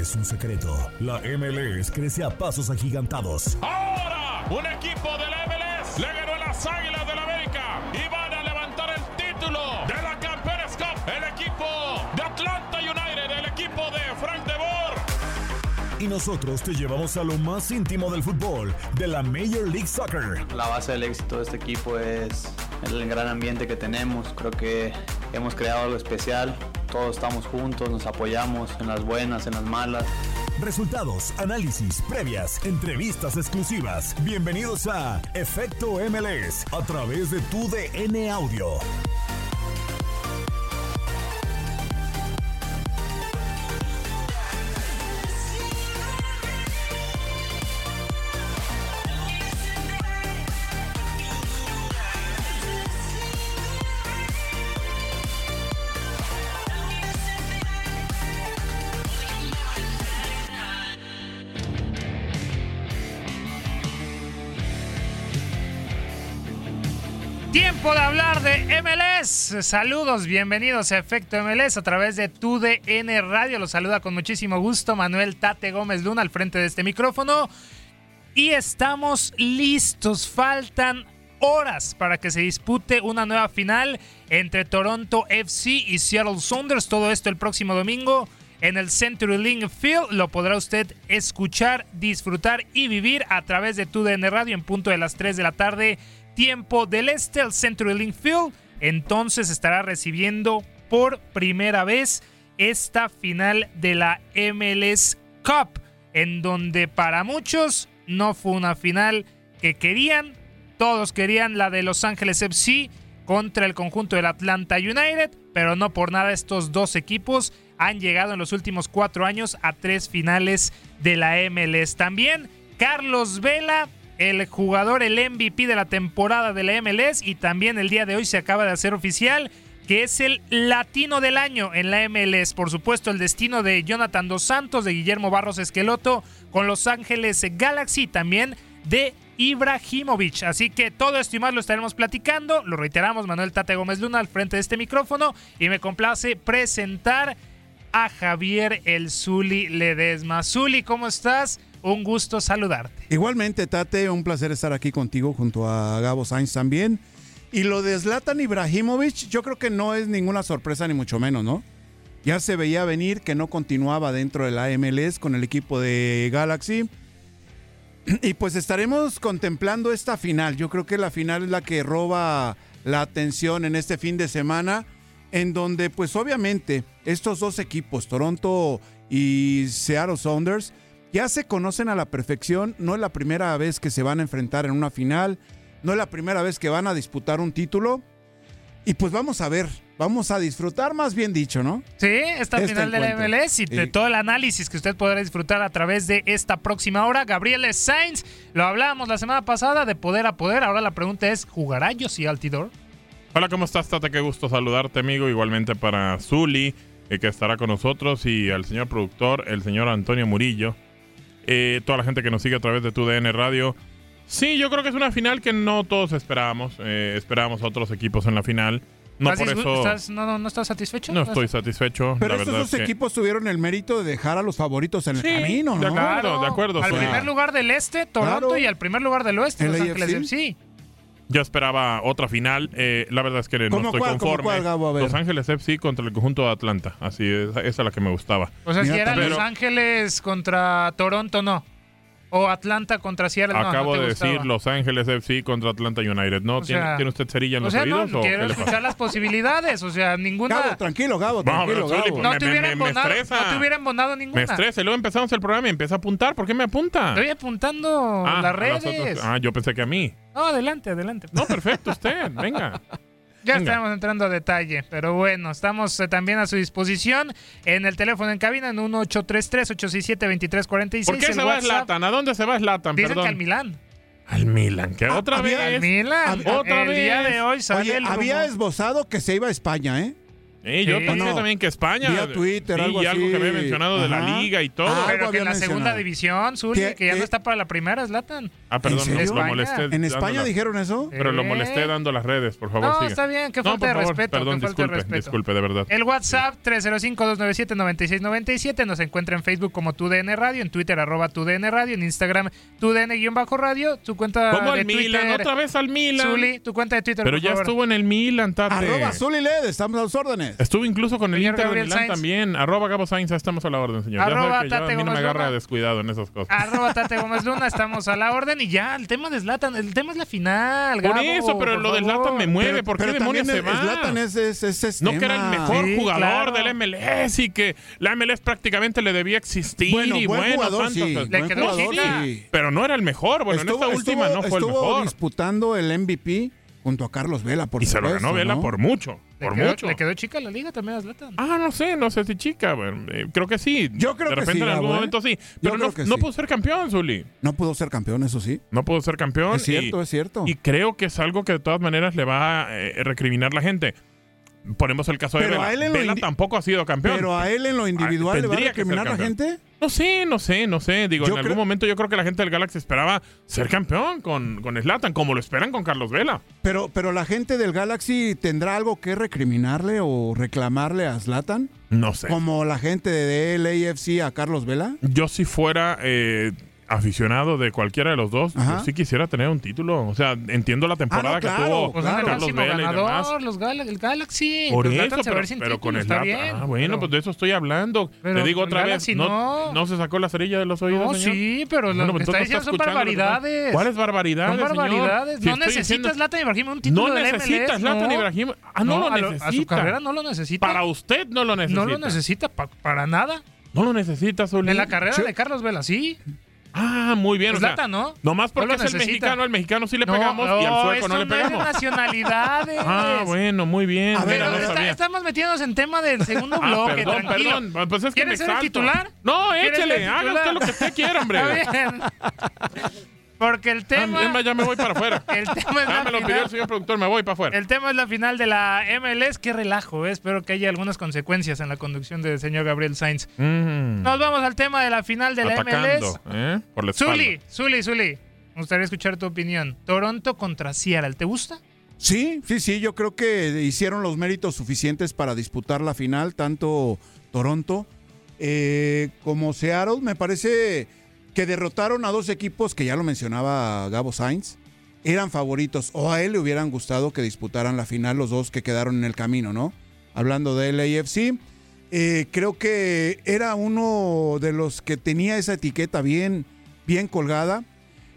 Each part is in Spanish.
Es un secreto. La MLS crece a pasos agigantados. Ahora, un equipo de la MLS le ganó a las Águilas del América y van a levantar el título de la Campeones Cup. El equipo de Atlanta United, el equipo de Frank de Boer. Y nosotros te llevamos a lo más íntimo del fútbol, de la Major League Soccer. La base del éxito de este equipo es el gran ambiente que tenemos. Creo que hemos creado algo especial. Todos estamos juntos, nos apoyamos en las buenas, en las malas. Resultados, análisis, previas, entrevistas exclusivas. Bienvenidos a Efecto MLS a través de tu DN Audio. Saludos, bienvenidos a Efecto MLS a través de TUDN Radio. Los saluda con muchísimo gusto Manuel Tate Gómez Luna al frente de este micrófono. Y estamos listos. Faltan horas para que se dispute una nueva final entre Toronto FC y Seattle Sounders. Todo esto el próximo domingo en el Century Link Field. Lo podrá usted escuchar, disfrutar y vivir a través de TUDN Radio en punto de las 3 de la tarde tiempo del este al Century Link Field. Entonces estará recibiendo por primera vez esta final de la MLS Cup, en donde para muchos no fue una final que querían. Todos querían la de Los Ángeles FC contra el conjunto del Atlanta United, pero no por nada estos dos equipos han llegado en los últimos cuatro años a tres finales de la MLS. También Carlos Vela el jugador, el MVP de la temporada de la MLS y también el día de hoy se acaba de hacer oficial que es el latino del año en la MLS. Por supuesto, el destino de Jonathan Dos Santos, de Guillermo Barros Esqueloto con Los Ángeles Galaxy, también de Ibrahimovic. Así que todo esto y más lo estaremos platicando. Lo reiteramos, Manuel Tate Gómez Luna al frente de este micrófono y me complace presentar a Javier El Zuli Ledesma. Zuli, ¿cómo estás? Un gusto saludarte. Igualmente, Tate, un placer estar aquí contigo junto a Gabo Sainz también. Y lo de Zlatan Ibrahimovic, yo creo que no es ninguna sorpresa ni mucho menos, ¿no? Ya se veía venir que no continuaba dentro de la MLS con el equipo de Galaxy. Y pues estaremos contemplando esta final. Yo creo que la final es la que roba la atención en este fin de semana, en donde pues obviamente estos dos equipos, Toronto y Seattle Sounders, ya se conocen a la perfección, no es la primera vez que se van a enfrentar en una final, no es la primera vez que van a disputar un título. Y pues vamos a ver, vamos a disfrutar más bien dicho, ¿no? Sí, esta Este final de la encuentro. MLS y de Sí. todo el análisis que usted podrá disfrutar a través de esta próxima hora. Gabriel Sainz, lo hablábamos la semana pasada de poder a poder, ahora la pregunta es, ¿jugará Josie Altidor? Hola, ¿cómo estás, Tata? Qué gusto saludarte, amigo. Igualmente para Zuli, eh, que estará con nosotros, y al señor productor, el señor Antonio Murillo. Eh, toda la gente que nos sigue a través de tu DN Radio. Sí, yo creo que es una final que no todos esperábamos. Eh, esperábamos a otros equipos en la final. No ¿Estás por eso estás- no, no, ¿No estás satisfecho? no estoy satisfecho. Pero la estos verdad dos es que- equipos tuvieron el mérito de dejar a los favoritos en el Sí, camino, de acuerdo. de acuerdo, Al primer lugar del este, Toronto, Claro. y al primer lugar del oeste, ¿El Los? Ángeles FC. Yo esperaba otra final. eh, la verdad es que no ¿Cómo estoy cuál, conforme. cuál, Gabo? Los Ángeles FC contra el conjunto de Atlanta. Así es, esa es la que me gustaba. O sea, si era pero- Los Ángeles contra Toronto, no. O Atlanta contra Seattle. Acabo no de decir. Los Ángeles FC contra Atlanta United. ¿No? O ¿Tiene, sea- ¿tiene usted cerilla en O los sea, no, o quiero escuchar las posibilidades. O sea, ninguna. Gabo, tranquilo, Gabo, No, tranquilo, Gabo. no te hubiera me embonado. No te hubiera embonado ninguna. Me estresa. Y luego empezamos el programa y empieza a apuntar. ¿Por qué me apunta? Estoy apuntando Ah, las redes. Ah, yo pensé que a mí. No, adelante, adelante. No, perfecto, usted. Venga. Ya Venga. estamos entrando a detalle, pero bueno, estamos eh, también a su disposición en el teléfono en cabina en 1833-867-2346. ¿Por qué se va. Zlatan? ¿A dónde se va Zlatan? Dicen Perdón. que al Milán. Al Milan. ¿Qué? ¿Otra había- vez? Al Milán. ¿Otra el vez? día de hoy sale Oye, el había esbozado que se iba a España, ¿eh? Eh, yo Sí. pensé No. también que España. Vía Twitter, sí, algo y algo así. que había mencionado de la liga y todo. Ah, Pero que en la segunda división, Zuli, ¿Qué- que ya no está para la primera, Zlatan. ah, perdón, ¿En lo, molesté. ¿En España dijeron eso? Pero lo Eh. molesté dando las redes, por favor. No, sigue. está bien, qué No, falta de favor, respeto, Perdón, qué falta de disculpe, respeto. disculpe, de verdad. El WhatsApp 305-297-9697 nos encuentra en Facebook como TUDN Radio, en Twitter arroba TUDN Radio, en Instagram TUDN-radio, tu cuenta ¿Cómo de al Milan? Twitter. ¿Otra vez al Milan? Zuli, tu cuenta de Twitter, Pero ya estuvo en el Milan, Tate. Arroba Zuli Led, estamos a los órdenes. Estuvo incluso con el Señor Inter de Milán Sainz. también. Arroba Gabo Sainz, estamos a la orden, señor. Arroba ya sabe que yo, a mí no me agarra Luna. descuidado en esas cosas. Arroba Tate Gómez Luna, estamos a la orden y ya, el tema de Zlatan, el tema es la final, Por Gabo, eso, pero por lo de. Zlatan me mueve. Pero- ¿Por qué demonios se va? Zlatan es, es, es- es No que era el mejor Sí, jugador claro. del MLS y que la MLS prácticamente le debía existir Bueno, y buen bueno, jugador, sí. cosas. Le buen quedó jugador, chica. sí. Pero no era el mejor. Bueno, en esta última no fue el estuvo mejor. disputando el MVP junto a Carlos Vela, por Y se lo ganó Vela ¿no? por mucho. Le Por quedó, mucho. le quedó chica la liga también a Zlatan. Ah, no sé, no sé si chica. bueno, eh, creo que sí. Yo creo De que repente sí, en algún ¿eh? momento sí. Pero no, no sí. pudo ser campeón, Zuli. No pudo ser campeón, eso sí. No pudo ser campeón. Es cierto, y, es cierto. Y creo que es algo que de todas maneras le va a eh, recriminar la gente. Ponemos el caso de Vela. Vela tampoco ha sido campeón. Pero a él en lo individual le va a recriminar la campeón. gente. No sé, no sé, no sé. Digo, Yo en algún momento yo creo que la gente del Galaxy esperaba ser campeón con, con Slatan, como lo esperan con Carlos Vela. Pero, pero la gente del Galaxy tendrá algo que recriminarle o reclamarle a Zlatan, No sé. como la gente de LAFC a Carlos Vela. Yo si fuera eh, aficionado de cualquiera de los dos, Ajá. yo sí quisiera tener un título. O sea, entiendo la temporada Ah, no, claro, que tuvo Pues claro. el Carlos máximo Vela y demás. ganador, los Gal- el Galaxy. Por Pues eso, pero, ver sin pero con título, está bien. Ah, bueno, pero- pues de eso estoy hablando. pero Te digo el otra vez, Galaxy no, no. no se sacó la cerilla de los oídos, No, señor? sí, pero lo Bueno, que pues está diciendo son lo barbaridades. ¿Cuáles barbaridades, Son señor? barbaridades. Si no necesitas diciendo- Zlatan Ibrahimovic un título No necesitas no. Ibrahimovic. Ah, no, lo a, necesita. a su carrera no lo necesita. Para usted no lo necesita. no lo necesita pa- para nada. No lo necesita. En la carrera de Carlos Vela, sí. Ah, muy bien. o sea, Zlatan, ¿no? Nomás porque No es el mexicano, al mexicano sí le pegamos y al sueco no le eso no es de pegamos. nacionalidades. Ah, bueno, muy bien. A ver, Mira, no está- estamos metiéndonos en tema del segundo Ah, bloque. perdón, tranquilo. perdón. Pues es que me ¿Quieres ser el titular? No, ¿Quieres ser échale. Haga usted lo que usted quiera, hombre. Está bien. Porque el tema. Ah, es más, ya me voy para afuera. El tema es Ah, la me lo pidió el señor productor, me voy para afuera. El tema es la final de la MLS. Qué relajo, ¿eh? Espero que haya algunas consecuencias en la conducción del señor Gabriel Sainz. Mm, Nos vamos al tema de la final de la MLS. ¿eh? Por la. Zuli, Zuli, Zuli. Me gustaría escuchar tu opinión. Toronto contra Seattle. ¿Te gusta? Sí, sí, sí, yo creo que hicieron los méritos suficientes para disputar la final, tanto Toronto eh, como Seattle. Me parece que derrotaron a dos equipos que ya lo mencionaba Gabo Sainz. Eran favoritos o a él le hubieran gustado que disputaran la final los dos que quedaron en el camino, ¿no? Hablando de LAFC, eh, creo que era uno de los que tenía esa etiqueta bien, bien colgada.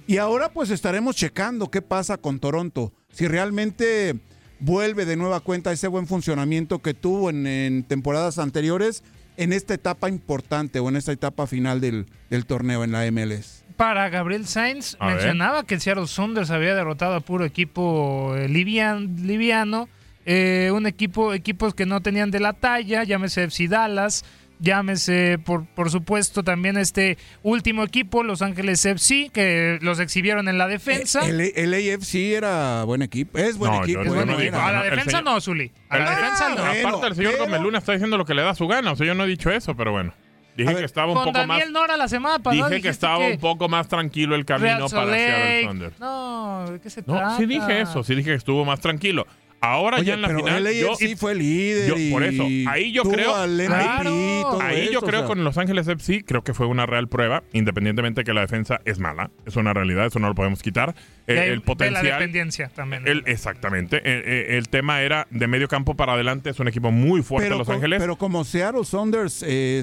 Y ahora pues estaremos checando qué pasa con Toronto. Si realmente vuelve de nueva cuenta ese buen funcionamiento que tuvo en, en temporadas anteriores en esta etapa importante o en esta etapa final del, del torneo en la MLS. Para Gabriel Sainz, A ver. mencionaba que el Seattle Sounders había derrotado a puro equipo eh, livian- liviano. eh, un equipo, equipos que no tenían de la talla, llámese FC Dallas, llámese por, por supuesto también este último equipo, Los Ángeles FC, que los exhibieron en la defensa. El, el AFC era buen equipo, es buen No, equipo. yo- Es yo buen no equipo. digo, a la no, el defensa señor- no, Zuli. A la el- defensa no. Ah, bueno. Aparte, el señor Gómez Luna está diciendo lo que le da su gana. O sea, yo no he dicho eso, pero bueno. Dije ver, que estaba un Con poco más. Daniel Nora la semana pasada. Dije que estaba un poco más tranquilo el camino Real para Seattle. Sounders. No, ¿de qué se No, trata? sí dije eso, sí dije que estuvo más tranquilo. Ahora Oye, ya en la pero final. el yo- AFC fue líder yo- por eso, y ahí yo creo- Claro. y Ahí yo creo o sea. con Los Ángeles FC, creo que fue una real prueba, independientemente que la defensa es mala. Es una realidad, eso no lo podemos quitar. Y Eh, el potencial. la dependencia también. el- exactamente. Eh, eh, el tema era de medio campo para adelante. Es un equipo muy fuerte pero, Los Ángeles. pero como Seattle Saunders eh,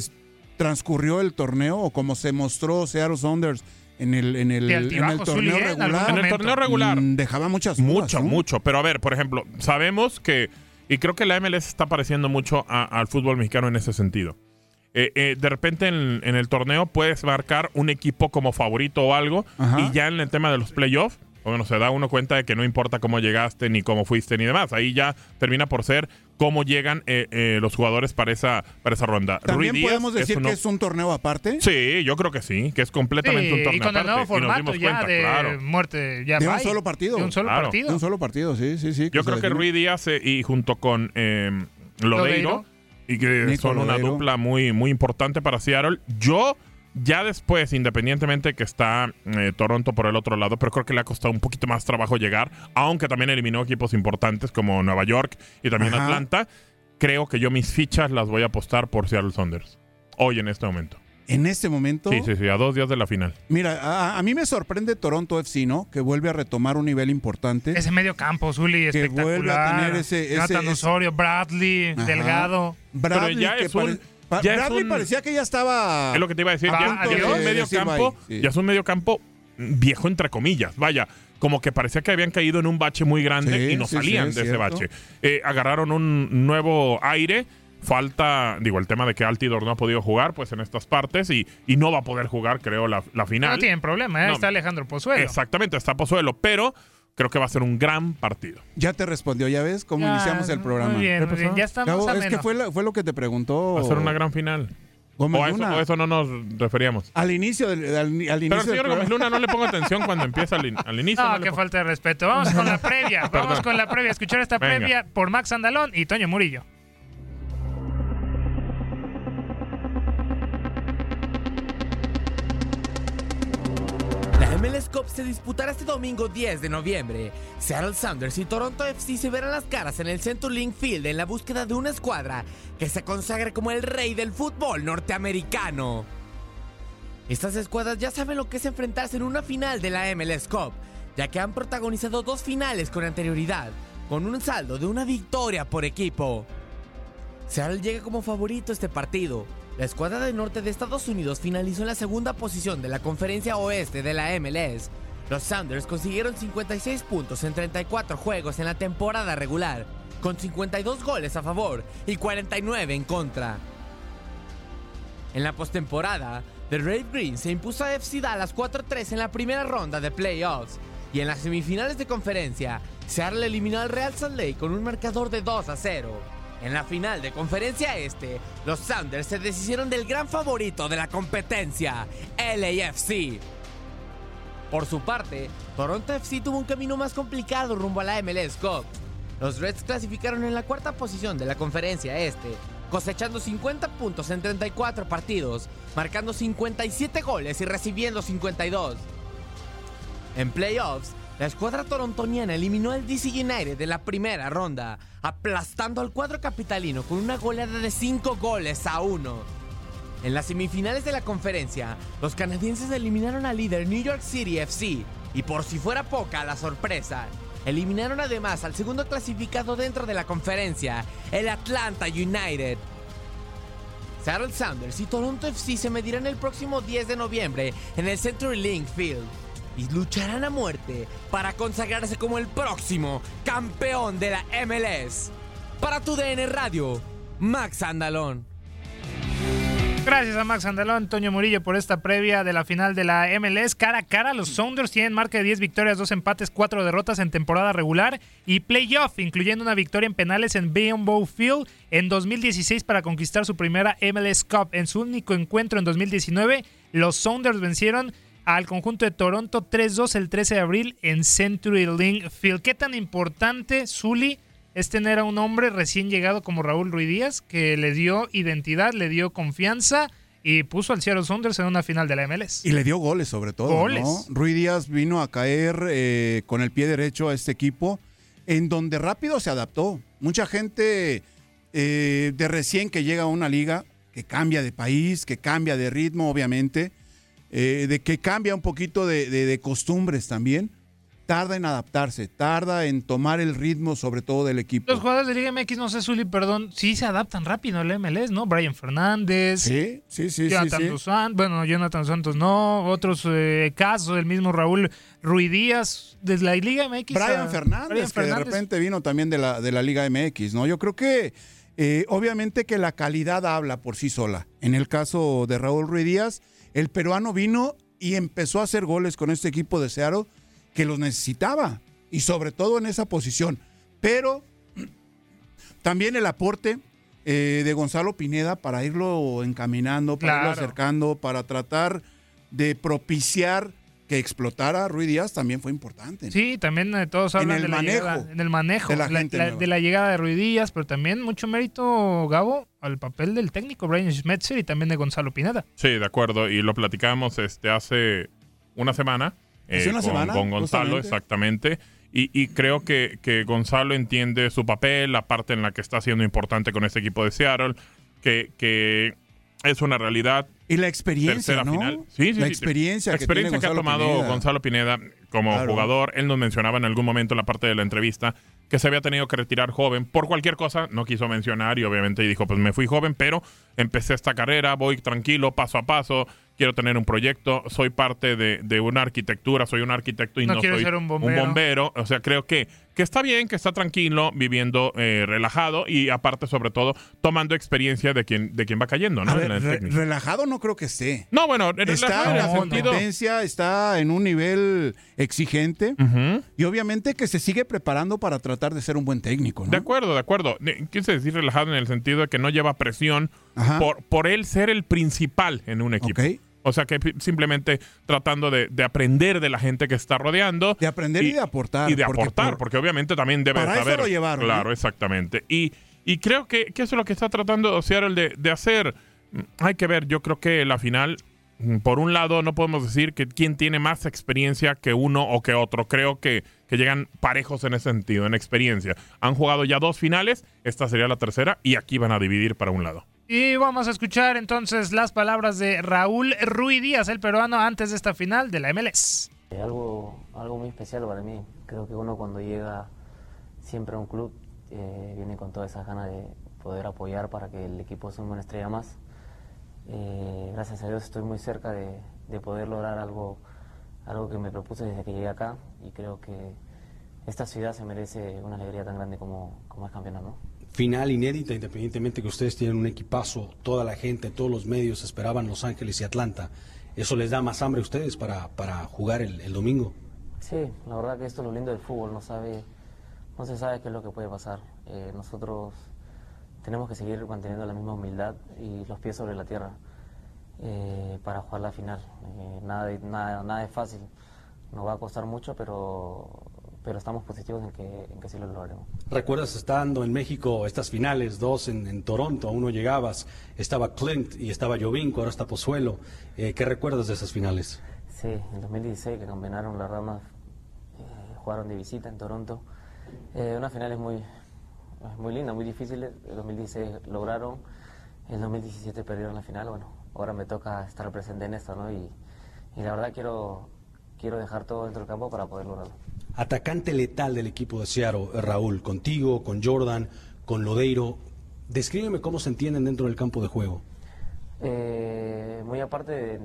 transcurrió el torneo o como se mostró Seattle Saunders en el, en el, en torneo ¿eh? En algún regular, en el torneo regular. mm, dejaba muchas dudas, Mucho, ¿no? mucho. Pero a ver, por ejemplo, sabemos que, y creo que la MLS está pareciendo mucho a- al fútbol mexicano en ese sentido. Eh, eh, de repente en, en el torneo puedes marcar un equipo como favorito o algo, Ajá. y ya en el tema de los playoffs, bueno, se da uno cuenta de que no importa cómo llegaste, ni cómo fuiste, ni demás. Ahí ya termina por ser cómo llegan eh, eh, los jugadores para esa, para esa ronda. También Rui Díaz podemos decir uno- que es un torneo aparte. Sí, yo creo que sí, que es completamente Sí, un torneo y con el nuevo aparte, y nos formato dimos ya cuenta, de claro. muerte. Ya De un bye. solo partido. De un solo Claro. partido. De un solo partido, sí, sí, sí. Yo creo que define. Rui Díaz eh, y junto con eh, Lodeiro, Lodeiro. y que Nico son una dupla muy, muy importante para Seattle. Yo ya después, independientemente que está eh, Toronto por el otro lado, pero creo que le ha costado un poquito más trabajo llegar, aunque también eliminó equipos importantes como Nueva York y también Ajá. Atlanta. Creo que yo mis fichas las voy a apostar por Seattle Saunders. Hoy en este momento. En este momento, Sí, sí, sí, a dos días de la final. mira, a, a mí me sorprende Toronto FC, ¿no? Que vuelve a retomar un nivel importante. Ese medio campo, Zuli, Que espectacular. vuelve a tener ese- ese- Jonathan Osorio, Bradley, Ajá. Delgado. Bradley, Pero ya que es un- ya Bradley un- parecía que ya estaba. Es lo que te iba a decir. Ya, ya es un medio campo, sí. ya es un medio campo viejo entre comillas. Vaya, como que parecía que habían caído en un bache muy grande Sí, y no sí, salían sí, es de ese bache. Eh, agarraron un nuevo aire. Falta, digo, el tema de que Altidor no ha podido jugar, pues en estas partes y, y no va a poder jugar, creo, la, la final. No tienen problema, ¿eh? No. está Alejandro Pozuelo. Exactamente, está Pozuelo, pero creo que va a ser un gran partido. Ya te respondió, ya ves cómo Ya, iniciamos el programa. Muy bien, ¿Qué muy bien. Ya estamos Gabo, a es que fue, la- fue lo que te preguntó. Va a ser una gran final. Gómez O a, eso, Luna. o eso no nos referíamos. Al inicio del, al, al inicio Pero el del señor. Gómez Luna no le pongo atención cuando empieza al, in- al inicio. No, no qué falta de respeto. Vamos con la previa. Vamos Perdón. con la previa. Escuchar esta Venga. previa por Max Andalón y Toño Murillo. MLS Cup se disputará este domingo 10 de noviembre. Seattle Sounders y Toronto FC se verán las caras en el CenturyLink Field en la búsqueda de una escuadra que se consagre como el rey del fútbol norteamericano. Estas escuadras ya saben lo que es enfrentarse en una final de la MLS Cup, ya que han protagonizado dos finales con anterioridad, con un saldo de una victoria por equipo. Seattle llega como favorito este partido. La escuadra del norte de Estados Unidos finalizó en la segunda posición de la conferencia oeste de la MLS. Los Sounders consiguieron 56 puntos en 34 juegos en la temporada regular, con 52 goles a favor y 49 en contra. En la postemporada, The Red Green se impuso a FC Dallas 4-3 en la primera ronda de playoffs. Y en las semifinales de conferencia, Seattle eliminó al Real Salt Lake con un marcador de 2 a 0. En la final de conferencia este, los Sounders se deshicieron del gran favorito de la competencia, LAFC. Por su parte, Toronto FC tuvo un camino más complicado rumbo a la MLS Cup. Los Reds clasificaron en la cuarta posición de la conferencia este, cosechando 50 puntos en 34 partidos, marcando 57 goles y recibiendo 52. En playoffs, la escuadra torontoniana eliminó al DC United de la primera ronda, aplastando al cuadro capitalino con una goleada de 5 goles a 1. En las semifinales de la conferencia, los canadienses eliminaron al líder New York City FC y por si fuera poca la sorpresa, eliminaron además al segundo clasificado dentro de la conferencia, el Atlanta United. Seattle Sounders y Toronto FC se medirán el próximo 10 de noviembre en el CenturyLink Field lucharán a muerte para consagrarse como el próximo campeón de la MLS. Para tu DN Radio, Max Andalón. Gracias a Max Andalón, Toño Murillo por esta previa de la final de la MLS. Cara a cara, los Sounders tienen marca de 10 victorias, 2 empates, 4 derrotas en temporada regular y playoff, incluyendo una victoria en penales en Bow Field en 2016 para conquistar su primera MLS Cup. En su único encuentro en 2019, los Sounders vencieron al conjunto de Toronto 3-2 el 13 de abril en Century Link Field. ¿Qué tan importante, Zully, es tener a un hombre recién llegado como Raúl Ruiz Díaz, que le dio identidad, le dio confianza y puso al Seattle Sounders en una final de la MLS. Y le dio goles sobre todo. Goles. ¿no? Rui Díaz vino a caer eh, con el pie derecho a este equipo, en donde rápido se adaptó. Mucha gente eh, de recién que llega a una liga, que cambia de país, que cambia de ritmo, obviamente, eh, de que cambia un poquito de, de- de costumbres también, tarda en adaptarse, tarda en tomar el ritmo sobre todo del equipo. Los jugadores de Liga MX, no sé, Zuli, perdón, sí se adaptan rápido al MLS, ¿no? Brian Fernández. Sí, sí, sí, sí, Jonathan sí. Santos, bueno, Jonathan Santos no, otros eh, casos, el mismo Raúl Ruiz Díaz, desde la Liga MX. Brian a- Fernández, Brian que de Fernández. repente vino también de la, de la Liga MX, ¿no? Yo creo que eh, obviamente que la calidad habla por sí sola. En el caso de Raúl Ruiz Díaz, el peruano vino y empezó a hacer goles con este equipo de Seattle que los necesitaba y sobre todo en esa posición. Pero también el aporte eh, de Gonzalo Pineda para irlo encaminando, para irlo acercando, para tratar de propiciar que explotara a Ruiz Díaz también fue importante. Sí, también eh, todos En hablan el de la manejo llegada, en el manejo de la la- gente la- nueva. de la llegada de Ruiz Díaz, pero también mucho mérito, Gabo, al papel del técnico Brian Schmetzer y también de Gonzalo Pineda. Sí, de acuerdo. Y lo platicamos este, hace una semana. eh, una con, semana, con Gonzalo, justamente. exactamente. Y, y creo que, que Gonzalo entiende su papel, la parte en la que está siendo importante con este equipo de Seattle, que, que es una realidad. Y la experiencia, ¿no? final. Sí, sí, la sí. experiencia, La experiencia que, ha tomado Pineda. Gonzalo Pineda como Claro. jugador. Él nos mencionaba en algún momento en la parte de la entrevista que se había tenido que retirar joven por cualquier cosa. No quiso mencionar y obviamente dijo, pues me fui joven, pero empecé esta carrera, voy tranquilo, paso a paso. Quiero tener un proyecto, soy parte de, de una arquitectura, soy un arquitecto y No no, quiero soy ser un bombero. bombero. O sea, creo que, que está bien, que está tranquilo, viviendo eh, relajado y aparte, sobre todo, tomando experiencia de quien, de quien va cayendo, ¿no? A ver, re- relajado no creo que esté. no, bueno, Está en sentido- competencia, está en un nivel exigente y obviamente que se sigue preparando para tratar de ser un buen técnico, ¿no? De acuerdo, de acuerdo. Quise decir relajado en el sentido de que no lleva presión Ajá. por, por él ser el principal en un equipo. Ok. O sea que simplemente tratando de, de aprender de la gente que está rodeando. De aprender y, de aportar. Y de porque aportar, por- porque obviamente también debe para eso saber. lo llevaron, Claro, exactamente. Y, y creo que, que eso es lo que está tratando Seattle de, de hacer. Mm, Hay que ver, yo creo que la final, mm, por un lado, no podemos decir que quién tiene más experiencia que uno o que otro. Creo que, que llegan parejos en ese sentido, en experiencia. Han jugado ya dos finales, esta sería la tercera, y aquí van a dividir para un lado. Y vamos a escuchar entonces las palabras de Raúl Ruiz Díaz, el peruano, antes de esta final de la MLS. Eh, Algo, algo muy especial para mí. Creo que uno cuando llega siempre a un club eh, viene con toda esa ganas de poder apoyar para que el equipo sea una estrella más. Eh, gracias a Dios estoy muy cerca de, de poder lograr algo, algo que me propuse desde que llegué acá y creo que esta ciudad se merece una alegría tan grande como, como es campeonato. ¿no? Final inédita, independientemente que ustedes tienen un equipazo, toda la gente, todos los medios esperaban Los Ángeles y Atlanta. ¿Eso les da más hambre a ustedes para, para jugar el, domingo? Sí, la verdad que esto es lo lindo del fútbol, no sabe, no se sabe qué es lo que puede pasar. Eh, nosotros tenemos que seguir manteniendo la misma humildad y los pies sobre la tierra eh, para jugar la final. Eh, nada, nada, nada es fácil, nos va a costar mucho, pero, pero estamos positivos en que, en que sí lo lograremos. ¿Recuerdas estando en México estas finales, dos en, en Toronto, a uno llegabas, estaba Clint y estaba Jovinko, ahora está Pozuelo. Eh, ¿Qué recuerdas de esas finales? Sí, en 2016 que campeonaron las ramas, eh, jugaron de visita en Toronto. Eh, una final es muy, muy linda, muy difícil. El 2016 lograron, el 2017 perdieron la final. Bueno, ahora me toca estar presente en esto, ¿no? Y, y la verdad quiero, quiero dejar todo dentro del campo para poder lograrlo. Atacante letal del equipo de Seattle, Raúl, contigo, con Jordan, con Lodeiro. Descríbeme cómo se entienden dentro del campo de juego. Eh, muy aparte,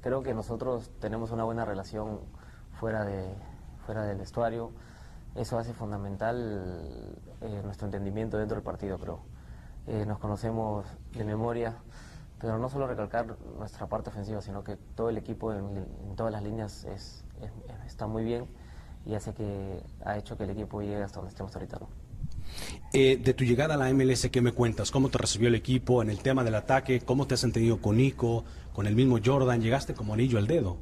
creo que nosotros tenemos una buena relación fuera, de, fuera del vestuario. Eso hace fundamental eh, nuestro entendimiento dentro del partido, pero eh, nos conocemos de memoria. Pero no solo recalcar nuestra parte ofensiva, sino que todo el equipo en, todas las líneas es- está muy bien y hace que ha hecho que el equipo llegue hasta donde estemos ahorita. ¿no? Eh, de tu llegada a la MLS, ¿qué me cuentas? ¿Cómo te recibió el equipo en el tema del ataque? ¿Cómo te has entendido con Nico, con el mismo Jordan? ¿Llegaste como anillo al dedo?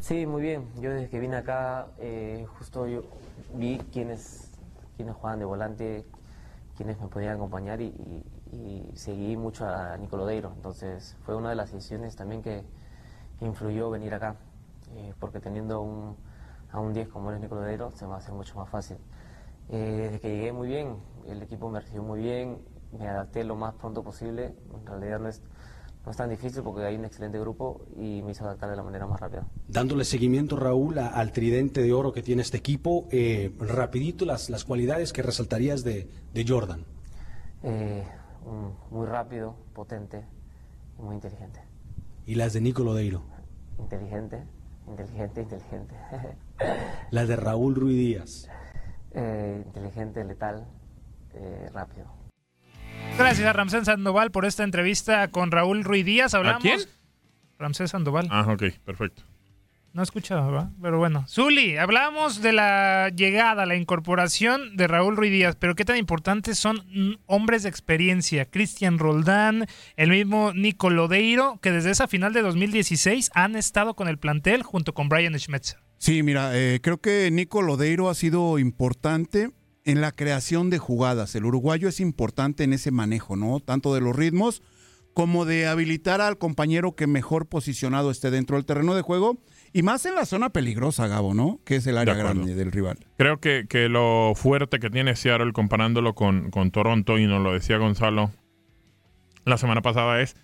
Sí, muy bien. Yo desde que vine acá, eh, justo yo vi quiénes, quiénes juegan de volante, quiénes me podían acompañar y, y seguí mucho a Nico Lodeiro. Entonces fue una de las decisiones también que influyó venir acá, eh, porque teniendo un, a un 10 como es Nico Lodeiro se me va a hacer mucho más fácil. Eh, desde que llegué muy bien, el equipo me recibió muy bien, me adapté lo más pronto posible, en realidad no es, no es tan difícil porque hay un excelente grupo y me hizo adaptar de la manera más rápida. Dándole seguimiento, Raúl, a- al tridente de oro que tiene este equipo, eh, rapidito las, las cualidades que resaltarías de, de Jordan. Eh, un- muy rápido, potente y muy inteligente. Y las de Nico Lodeiro. Inteligente, inteligente, inteligente. Las de Raúl Ruiz Díaz. Eh, inteligente, letal, eh, rápido. Gracias a Ramsés Sandoval por esta entrevista con Raúl Ruiz Díaz. Hablamos. quién? Ramsés Sandoval. Ah, ok, perfecto. No escuchaba, ¿verdad? Pero bueno. Zuli, hablamos de la llegada, la incorporación de Raúl Ruiz Díaz, pero qué tan importantes son mm, hombres de experiencia. Cristian Roldán, el mismo Nico Lodeiro, que desde esa final de 2016 han estado con el plantel junto con Brian Schmetzer. Sí, mira, eh, creo que Nico Lodeiro ha sido importante en la creación de jugadas. El uruguayo es importante en ese manejo, ¿no? Tanto de los ritmos como de habilitar al compañero que mejor posicionado esté dentro del terreno de juego y más en la zona peligrosa, Gabo, ¿no? Que es el área De grande del rival. Creo que, que lo fuerte que tiene Seattle comparándolo con, con Toronto, y nos lo decía Gonzalo la semana pasada, es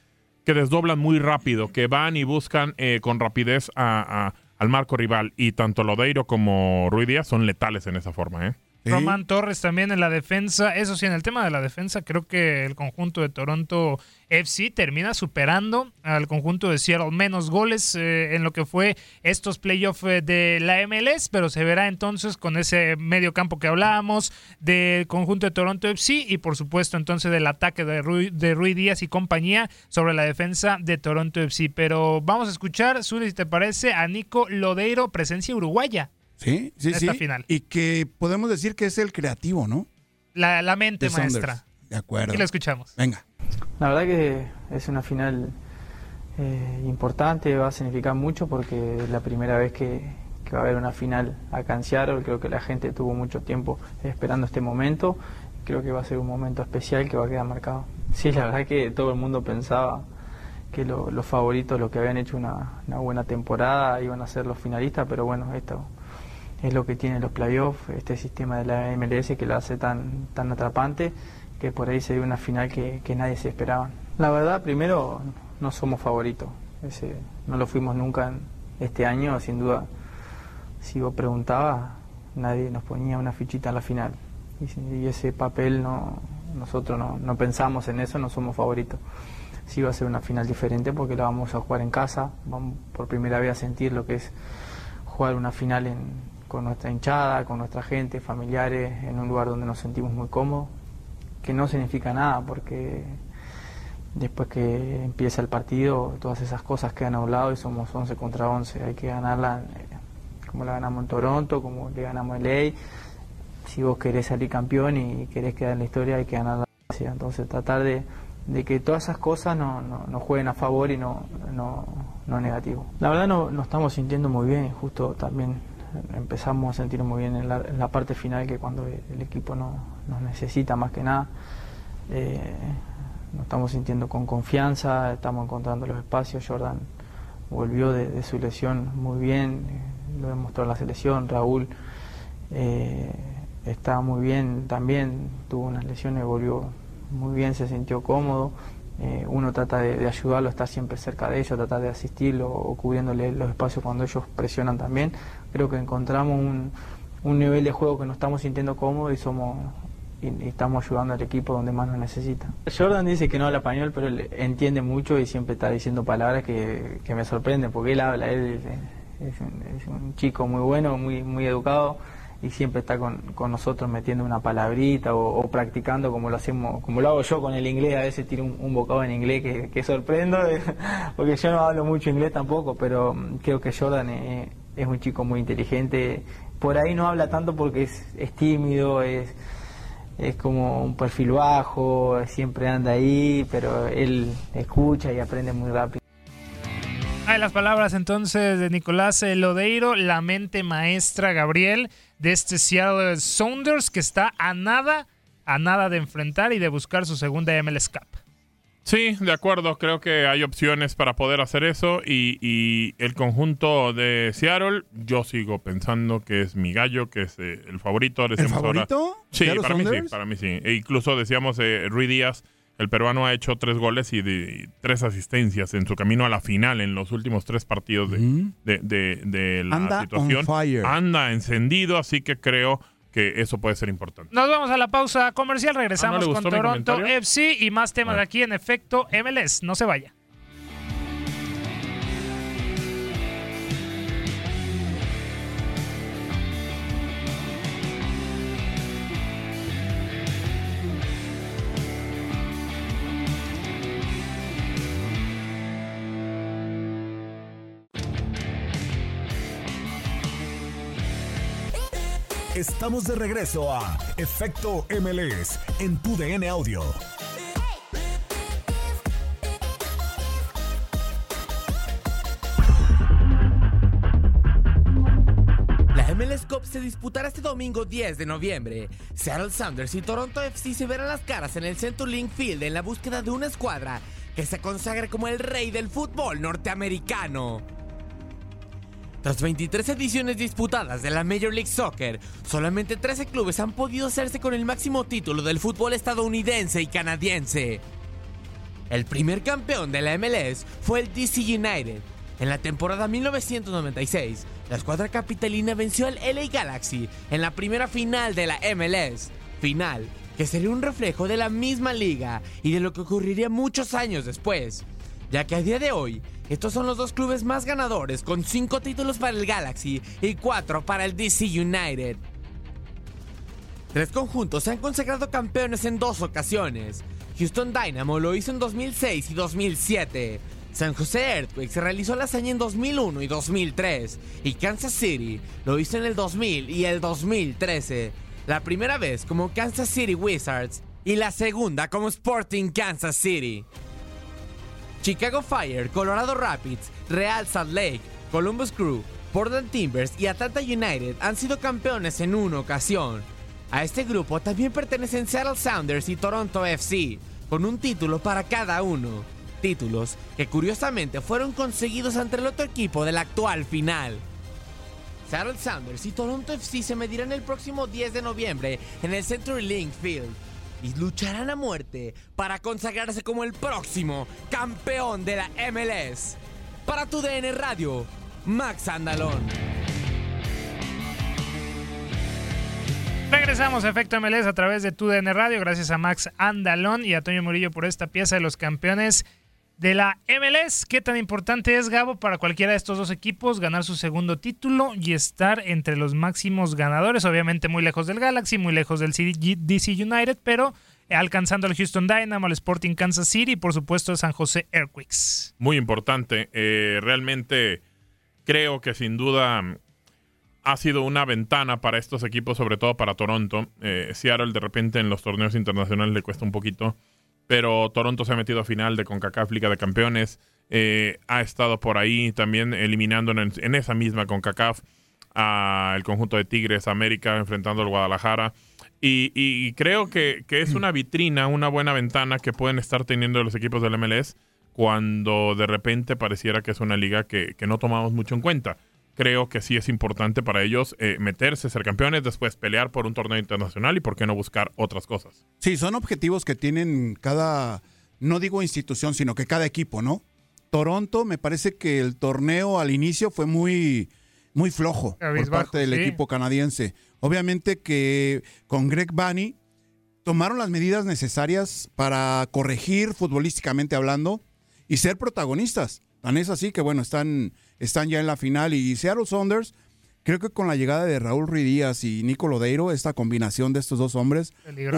que desdoblan muy rápido, que van y buscan eh, con rapidez a- a- al marco rival. Y tanto Lodeiro como Ruiz Díaz son letales en esa forma. ¿eh? Román Torres también en la defensa. Eso sí, en el tema de la defensa, creo que el conjunto de Toronto FC termina superando al conjunto de Seattle. Menos goles eh, en lo que fue estos playoffs eh, de la MLS, pero se verá entonces con ese medio campo que hablábamos del conjunto de Toronto FC y por supuesto entonces del ataque de Rui, Díaz y compañía sobre la defensa de Toronto FC. Pero vamos a escuchar, Zuri, si te parece, a Nico Lodeiro, presencia uruguaya. Sí, sí, En sí. esta final. Y que podemos decir que es el creativo, ¿no? La, la mente De Saunders. maestra. De acuerdo. Aquí lo escuchamos. Venga. La verdad que es una final eh, importante, va a significar mucho porque es la primera vez que, que va a haber una final acá en Seattle. Creo que la gente tuvo mucho tiempo esperando este momento. Creo que va a ser un momento especial que va a quedar marcado. Sí, la verdad que todo el mundo pensaba que lo- los favoritos, los que habían hecho una, una buena temporada, iban a ser los finalistas, pero bueno, esto es lo que tienen los playoffs, este sistema de la MLS que lo hace tan, tan atrapante, que por ahí se dio una final que, que nadie se esperaba. La verdad, primero, no somos favoritos, no lo fuimos nunca este año, sin duda, si vos preguntabas, nadie nos ponía una fichita en la final. Y ese papel, no, nosotros no, no pensamos en eso, no somos favoritos. Sí va a ser una final diferente porque la vamos a jugar en casa, vamos por primera vez a sentir lo que es jugar una final en- con nuestra hinchada, con nuestra gente, familiares, en un lugar donde nos sentimos muy cómodos, que no significa nada porque después que empieza el partido todas esas cosas quedan a un lado y somos 11 contra 11, hay que ganarla eh, como la ganamos en Toronto, como le ganamos en LA, si vos querés salir campeón y querés quedar en la historia hay que ganarla, entonces tratar de, que todas esas cosas no, no, no jueguen a favor y no, no, no negativo. La verdad no, nos estamos sintiendo muy bien, justo también empezamos a sentir muy bien en la, parte final que cuando el, equipo no, nos necesita más que nada. Eh, nos estamos sintiendo con confianza, estamos encontrando los espacios. Jordan volvió de, su lesión muy bien, eh, lo demostró la selección. Raúl eh, está muy bien también, tuvo unas lesiones, volvió muy bien, se sintió cómodo. Eh, uno trata de, de ayudarlo, estar siempre cerca de ellos, tratar de asistirlo o cubriéndole los espacios cuando ellos presionan también. Creo que encontramos un, nivel de juego que nos estamos sintiendo cómodos y somos y, estamos ayudando al equipo donde más nos necesita. Jordan dice que no habla español, pero él entiende mucho y siempre está diciendo palabras que, me sorprenden porque él habla, él es, es un, es un chico muy bueno, muy, muy educado y siempre está con, con nosotros metiendo una palabrita o, practicando como lo hacemos, como lo hago yo con el inglés, a veces tiro un, bocado en inglés que, que sorprendo, porque yo no hablo mucho inglés tampoco, pero mm, creo que Jordan es, es un chico muy inteligente, por ahí no habla tanto porque es, es tímido, es, es como un perfil bajo, siempre anda ahí, pero él escucha y aprende muy rápido. Hay las palabras entonces de Nicolás Lodeiro, la mente maestra Gabriel de este Seattle Sounders que está a nada a nada de enfrentar y de buscar su segunda MLS Cup. Sí, de acuerdo. Creo que hay opciones para poder hacer eso. Y, y, el conjunto de Seattle, yo sigo pensando que es mi gallo, que es eh, el favorito. ¿El favorito? Sí, para mí sí, para mí sí. E incluso decíamos, eh, Rui Díaz, el peruano ha hecho tres goles y, de, y tres asistencias en su camino a la final en los últimos tres partidos de, de, de, de la Anda situación. Anda encendido, así que creo que eso puede ser importante. Nos vamos a la pausa comercial, regresamos Ah, ¿no le con Toronto? FC y más temas aquí en efecto MLS. No se vaya. Estamos de regreso a Efecto MLS en tu DN Audio. La MLS Cup se disputará este domingo 10 de noviembre. Seattle Sounders y Toronto FC se verán las caras en el CenturyLink Field en la búsqueda de una escuadra que se consagre como el rey del fútbol norteamericano. Tras 23 ediciones disputadas de la Major League Soccer, solamente 13 clubes han podido hacerse con el máximo título del fútbol estadounidense y canadiense. El primer campeón de la MLS fue el DC United. En la temporada 1996, la escuadra capitalina venció al LA Galaxy en la primera final de la MLS. Final que sería un reflejo de la misma liga y de lo que ocurriría muchos años después. Ya que a día de hoy, estos son los dos clubes más ganadores con 5 títulos para el Galaxy y 4 para el DC United. Tres conjuntos se han consagrado campeones en dos ocasiones. Houston Dynamo lo hizo en 2006 y 2007. San Jose Earthquakes realizó la hazaña en 2001 y 2003. Y Kansas City lo hizo en el 2000 y el 2013. La primera vez como Kansas City Wizards y la segunda como Sporting Kansas City. Chicago Fire, Colorado Rapids, Real Salt Lake, Columbus Crew, Portland Timbers y Atlanta United han sido campeones en una ocasión. A este grupo también pertenecen Seattle Sounders y Toronto FC, con un título para cada uno. Títulos que curiosamente fueron conseguidos ante el otro equipo de la actual final. Seattle Sounders y Toronto FC se medirán el próximo 10 de noviembre en el CenturyLink Field y lucharán a muerte para consagrarse como el próximo campeón de la MLS. Para tu DN Radio, Max Andalón. Regresamos a Efecto MLS a través de TUDN Radio. Gracias a Max Andalón y a Toño Murillo por esta pieza de los campeones de la MLS. ¿Qué tan importante es, Gabo, para cualquiera de estos dos equipos ganar su segundo título y estar entre los máximos ganadores? Obviamente muy lejos del Galaxy, muy lejos del DC United, pero alcanzando al Houston Dynamo, al Sporting Kansas City y por supuesto el San José Earthquakes. Muy importante. Eh, realmente creo que sin duda ha sido una ventana para estos equipos, sobre todo para Toronto. Eh, Seattle de repente en los torneos internacionales le cuesta un poquito, pero Toronto se ha metido a final de CONCACAF Liga de Campeones. Eh, ha estado por ahí también eliminando en, esa misma CONCACAF al conjunto de Tigres América enfrentando al Guadalajara. Y, y- y creo que, que es una vitrina, una buena ventana que pueden estar teniendo los equipos del MLS cuando de repente pareciera que es una liga que, que no tomamos mucho en cuenta. Creo que sí es importante para ellos eh, meterse, ser campeones, después pelear por un torneo internacional y por qué no buscar otras cosas. Sí, son objetivos que tienen cada, no digo institución, sino que cada equipo, ¿no? Toronto, me parece que el torneo al inicio fue muy, muy flojo por parte del sí. equipo canadiense. Obviamente que con Greg Bunny tomaron las medidas necesarias para corregir futbolísticamente hablando y ser protagonistas. Tan es así que, bueno, están, están ya en la final y Seattle Saunders, creo que con la llegada de Raúl Ruiz Díaz y Nico Lodeiro, esta combinación de estos dos hombres,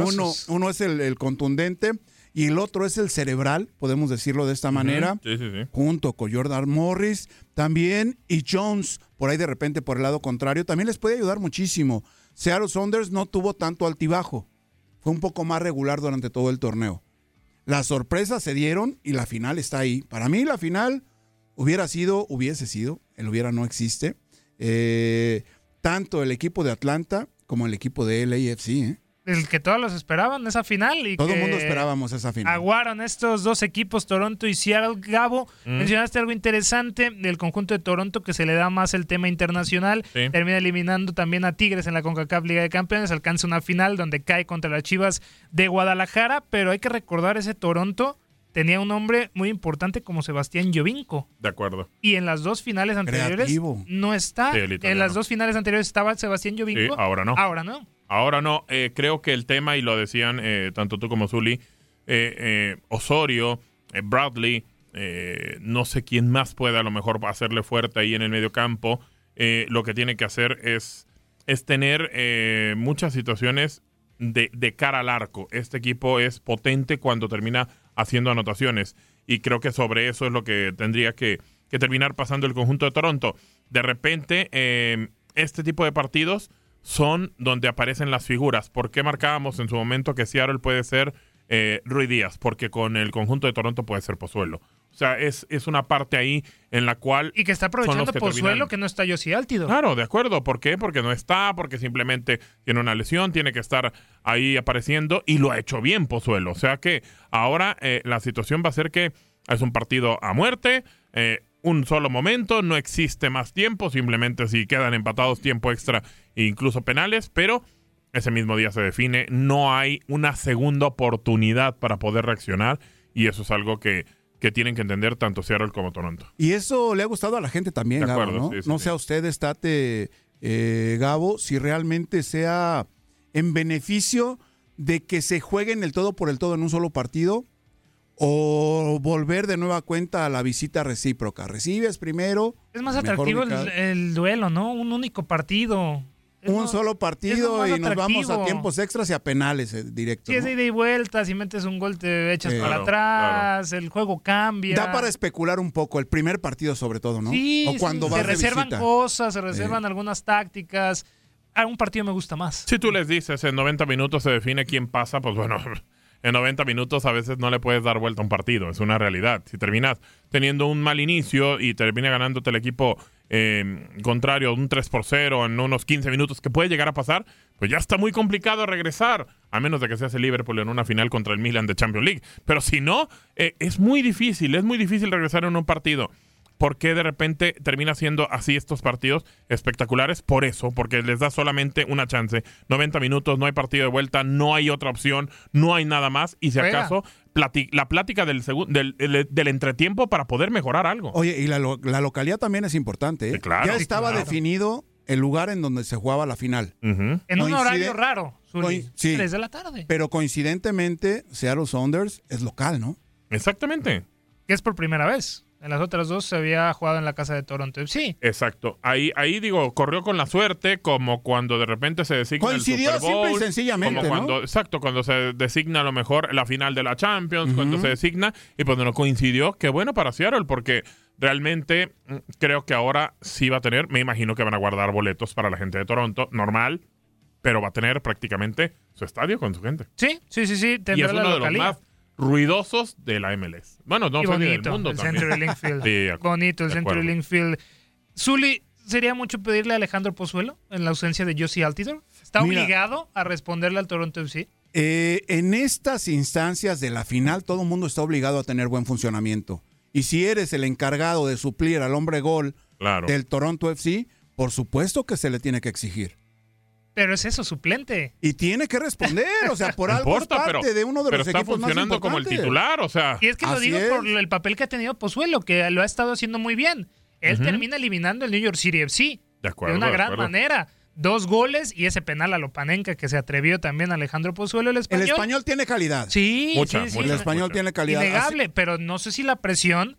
uno, uno es el, el contundente y el otro es el cerebral, podemos decirlo de esta manera, Sí, sí, sí. junto con Jordan Morris también y Jones, por ahí de repente por el lado contrario, también les puede ayudar muchísimo. Seattle Saunders no tuvo tanto altibajo, fue un poco más regular durante todo el torneo. Las sorpresas se dieron y la final está ahí. Para mí la final hubiera sido, hubiese sido, el hubiera no existe, eh, tanto el equipo de Atlanta como el equipo de LAFC. ¿eh? el que todos los esperaban, esa final. Y Todo el mundo esperábamos esa final. Aguaron estos dos equipos, Toronto y Seattle. Gabo, Mm. mencionaste algo interesante del conjunto de Toronto que se le da más el tema internacional. Sí. Termina eliminando también a Tigres en la CONCACAF Liga de Campeones. Alcanza una final donde cae contra las Chivas de Guadalajara. Pero hay que recordar ese Toronto tenía un hombre muy importante como Sebastián Jovinko. De acuerdo. Y en las dos finales anteriores Creativo. no está. Sí, el en las dos finales anteriores estaba Sebastián Sí, Jovinko. ahora no. Ahora no. Ahora no, eh, creo que el tema, y lo decían eh, tanto tú como Zully, eh, eh, Osorio, eh, Bradley, eh, no sé quién más puede a lo mejor hacerle fuerte ahí en el medio campo. eh, lo que tiene que hacer es, es tener eh, muchas situaciones de, de cara al arco. Este equipo es potente cuando termina haciendo anotaciones. Y creo que sobre eso es lo que tendría que, terminar pasando el conjunto de Toronto. De repente, eh, este tipo de partidos son donde aparecen las figuras. ¿Por qué marcábamos en su momento que Seattle puede ser eh, Rui Díaz? Porque con el conjunto de Toronto puede ser Pozuelo. O sea, es, es una parte ahí en la cual... Y que está aprovechando que Pozuelo terminan- que no está Yossi Altido. Claro, de acuerdo. ¿Por qué? Porque no está, porque simplemente tiene una lesión, tiene que estar ahí apareciendo y lo ha hecho bien Pozuelo. O sea que ahora eh, la situación va a ser que es un partido a muerte, eh, un solo momento, no existe más tiempo, simplemente si quedan empatados tiempo extra e incluso penales, pero ese mismo día se define, no hay una segunda oportunidad para poder reaccionar y eso es algo que, que tienen que entender tanto Seattle como Toronto. Y eso le ha gustado a la gente también, De Gabo, acuerdo, ¿no? sí, sí, no sí. sea usted, estate, eh, Gabo, si realmente sea en beneficio de que se jueguen el todo por el todo en un solo partido o volver de nueva cuenta a la visita recíproca. Recibes primero. Es más atractivo el duelo, ¿no? Un único partido. Un lo- solo partido y nos vamos a tiempos extras y a penales eh, directos. Si es ida y vuelta, si metes un gol te echas Sí. para Claro, atrás, el juego cambia. Da para especular un poco, el primer partido sobre todo, ¿no? Sí, o cuando sí, vas se reservan cosas, se reservan algunas tácticas. A un partido me gusta más. Si tú les dices en 90 minutos se define quién pasa, pues bueno, en 90 minutos a veces no le puedes dar vuelta a un partido, es una realidad. Si terminas teniendo un mal inicio y termina ganándote el equipo eh, contrario un 3 por 0 en unos 15 minutos que puede llegar a pasar, pues ya está muy complicado regresar, a menos de que seas el Liverpool en una final contra el Milan de Champions League. Pero si no, eh, es muy difícil, es muy difícil regresar en un partido. ¿Por qué de repente termina siendo así estos partidos espectaculares? Por eso, porque les da solamente una chance. 90 minutos, no hay partido de vuelta, no hay otra opción, no hay nada más. Y si Juega. acaso, la plática del, del, del- del entretiempo para poder mejorar algo. Oye, y la, lo- la localidad también es importante. ¿eh? claro. ya Sí, estaba claro. definido el lugar en donde se jugaba la final. En un horario raro, Zuli. Sí. Tres de la tarde. Pero coincidentemente, Seattle Saunders es local, ¿no? Exactamente. Que es por primera vez. En las otras dos se había jugado en la casa de Toronto FC. Exacto. Ahí, ahí digo, corrió con la suerte, como cuando de repente se designa Coincidió el Super simple y Bowl, sencillamente, como cuando, ¿no? Exacto, cuando se designa a lo mejor la final de la Champions, cuando se designa, y pues no coincidió, qué bueno para Seattle, porque realmente mm, creo que ahora sí va a tener, me imagino que van a guardar boletos para la gente de Toronto, normal, pero va a tener prácticamente su estadio con su gente. Sí, sí, sí, sí. Y es la uno de los más ruidosos de la MLS. Bueno, no ni del bonito, mundo el también. Sí, de acuerdo. bonito el De Century acuerdo. Link Field. Zuli, ¿sería mucho pedirle a Alejandro Pozuelo en la ausencia de Josie Altidor? ¿Está Mira. obligado a responderle al Toronto FC? Eh, en estas instancias de la final, todo el mundo está obligado a tener buen funcionamiento. Y si eres el encargado de suplir al hombre gol Claro. del Toronto FC, por supuesto que se le tiene que exigir. Pero es eso, suplente. Y tiene que responder, o sea, por No algo importa, es parte pero- de uno de pero los está equipos más funcionando como el titular, o sea. Y es que lo digo es. por el papel que ha tenido Pozuelo, que lo ha estado haciendo muy bien. Él termina eliminando el New York City FC De acuerdo. de una de gran acuerdo. manera. Dos goles y ese penal a Lopanenka que se atrevió también Alejandro Pozuelo, el El español. español tiene calidad. Sí, Mucha, sí, sí. mucha. El español tiene calidad. Innegable, pero no sé si la presión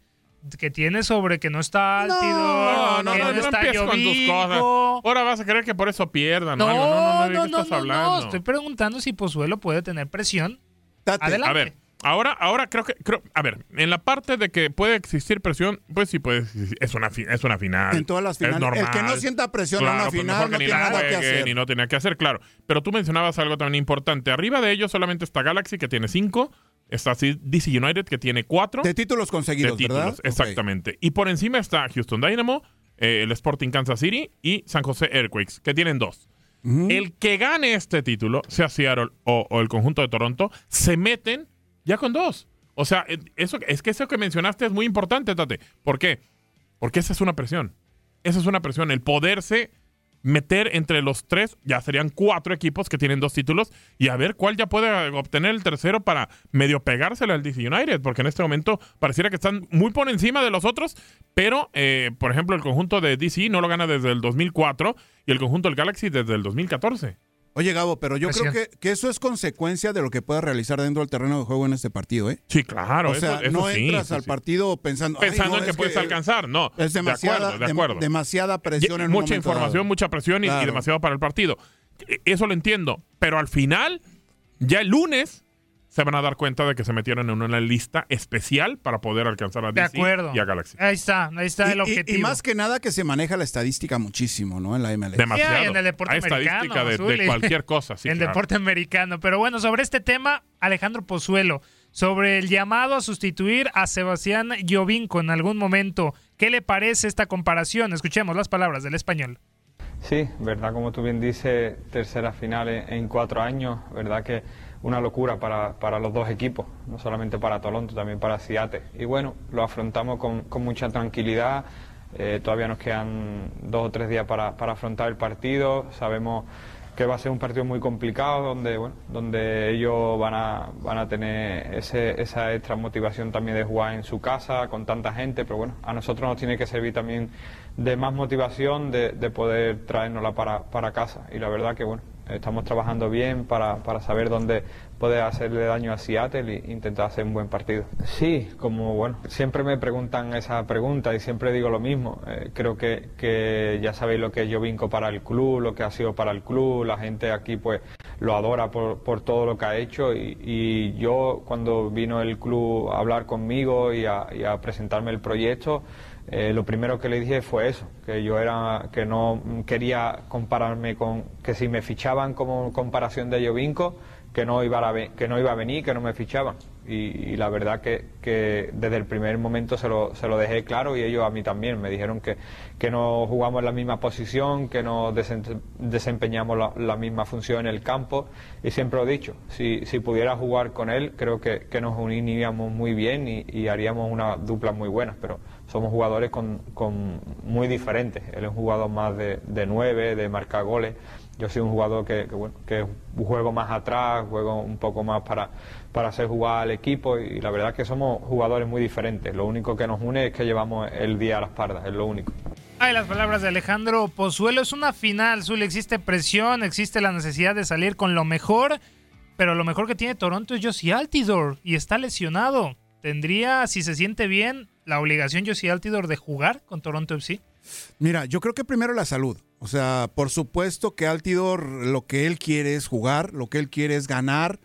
que tiene sobre que no está No, Altido, No, no, que no, no, está empieces con tus cosas. Ahora vas a creer que por eso pierdan. No, algo. no, no, no, ¿de no, no, estás no, hablando? no, estoy preguntando si Pozuelo puede tener presión. Tate, Adelante. A ver, ahora, ahora creo que, creo, a ver, en la parte de que puede existir presión, pues sí puede existir. Es una, es una final. En todas las Es finales. normal. El que no sienta presión en una Claro, pues final no que ni tiene nada que juegue, hacer. Ni no tenía que hacer, claro. Pero tú mencionabas algo también importante. Arriba de ellos solamente está Galaxy, que tiene cinco. Está DC United, que tiene cuatro. De títulos de conseguidos, títulos, ¿verdad? Exactamente. Y por encima está Houston Dynamo, eh, el Sporting Kansas City y San José Earthquakes, que tienen dos. El que gane este título, sea Seattle o, o el conjunto de Toronto, se meten ya con dos. O sea, eh, eso, es que eso que mencionaste es muy importante, Tate. ¿Por qué? Porque esa es una presión. Esa es una presión. El poderse meter entre los tres, ya serían cuatro equipos que tienen dos títulos, y a ver cuál ya puede obtener el tercero para medio pegárselo al DC United, porque en este momento pareciera que están muy por encima de los otros, pero, eh, por ejemplo, el conjunto de DC no lo gana desde el 2004 y el conjunto del Galaxy desde el 2014. Oye, Gabo, pero yo creo que, que, eso es consecuencia de lo que pueda realizar dentro del terreno de juego en este partido, ¿eh? Sí, claro. O sea, no entras al partido pensando... Pensando en que puedes alcanzar, no. Es demasiada, de acuerdo, demasiada presión en Mucha información, mucha presión y, y demasiado para el partido. E, eso lo entiendo, pero al final, ya el lunes se van a dar cuenta de que se metieron en una lista especial para poder alcanzar a DC y a Galaxy. Ahí está, ahí está el objetivo. Y, más que nada que se maneja la estadística muchísimo, ¿no? En la MLS. Demasiado. en el deporte Hay americano. estadística de, de, cualquier cosa. Sí, el claro. deporte americano. Pero bueno, sobre este tema, Alejandro Pozuelo, sobre el llamado a sustituir a Sebastián Jovinco en algún momento. ¿Qué le parece esta comparación? Escuchemos las palabras del español. Sí, verdad, como tú bien dices, tercera final en cuatro años, verdad que una locura para, para, los dos equipos, no solamente para Toronto, también para Seattle. Y bueno, lo afrontamos con, con mucha tranquilidad. Eh, todavía nos quedan dos o tres días para, para, afrontar el partido. Sabemos que va a ser un partido muy complicado, donde, bueno, donde ellos van a, van a tener ese, esa extra motivación también de jugar en su casa con tanta gente, pero bueno, a nosotros nos tiene que servir también de más motivación de, de poder traérnosla para, para casa. Y la verdad que bueno, estamos trabajando bien para, para, saber dónde poder hacerle daño a Seattle e intentar hacer un buen partido. Sí, como bueno, siempre me preguntan esa pregunta y siempre digo lo mismo. Eh, creo que, que, ya sabéis lo que es Jovinko para el club, lo que ha sido para el club, la gente aquí pues lo adora por, por todo lo que ha hecho y, y, yo cuando vino el club a hablar conmigo y a, y a presentarme el proyecto, eh, lo primero que le dije fue eso, que yo era, que no quería compararme con, que si me fichaban como comparación de Jovinko, que no iba a, que no iba venir, que no me fichaban. Y, la verdad que, desde el primer momento se lo, se lo, dejé claro y ellos a mí también me dijeron que, que no jugamos la misma posición, que no desempeñamos la, misma función en el campo y siempre lo he dicho, si, si pudiera jugar con él creo que, que nos uniríamos muy bien y, y, haríamos una dupla muy buena, pero somos jugadores con, con muy diferentes, él es un jugador más de, de nueve, de marcar goles yo soy un jugador que, que, bueno, que juego más atrás, juego un poco más para, para hacer jugar al equipo y la verdad es que somos jugadores muy diferentes. Lo único que nos une es que llevamos el día a las pardas, es lo único. Ay, las palabras de Alejandro Pozuelo. Es una final, Zul. Existe presión, existe la necesidad de salir con lo mejor, pero lo mejor que tiene Toronto es Josie Altidor y está lesionado. ¿Tendría, si se siente bien, la obligación Josie Altidor de jugar con Toronto FC? Mira, yo creo que primero la salud. O sea, por supuesto que Altidor lo que él quiere es jugar, lo que él quiere es ganar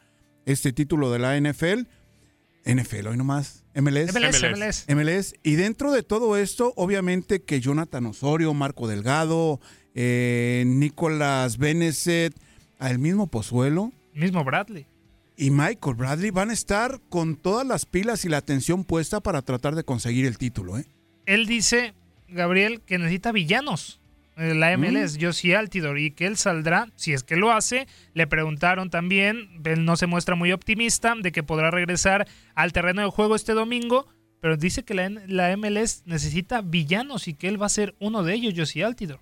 este título de la NFL. NFL, hoy nomás. MLS. MLS, MLS. MLS. Y dentro de todo esto, obviamente que Jonathan Osorio, Marco Delgado, eh, Nicolás Beneset, el mismo Pozuelo. Mismo Bradley. Y Michael Bradley van a estar con todas las pilas y la atención puesta para tratar de conseguir el título. ¿eh? Él dice, Gabriel, que necesita villanos la MLS, mm. Josie Altidor, y que él saldrá, si es que lo hace. Le preguntaron también, él no se muestra muy optimista de que podrá regresar al terreno de juego este domingo, pero dice que la, la MLS necesita villanos y que él va a ser uno de ellos, Josie Altidor.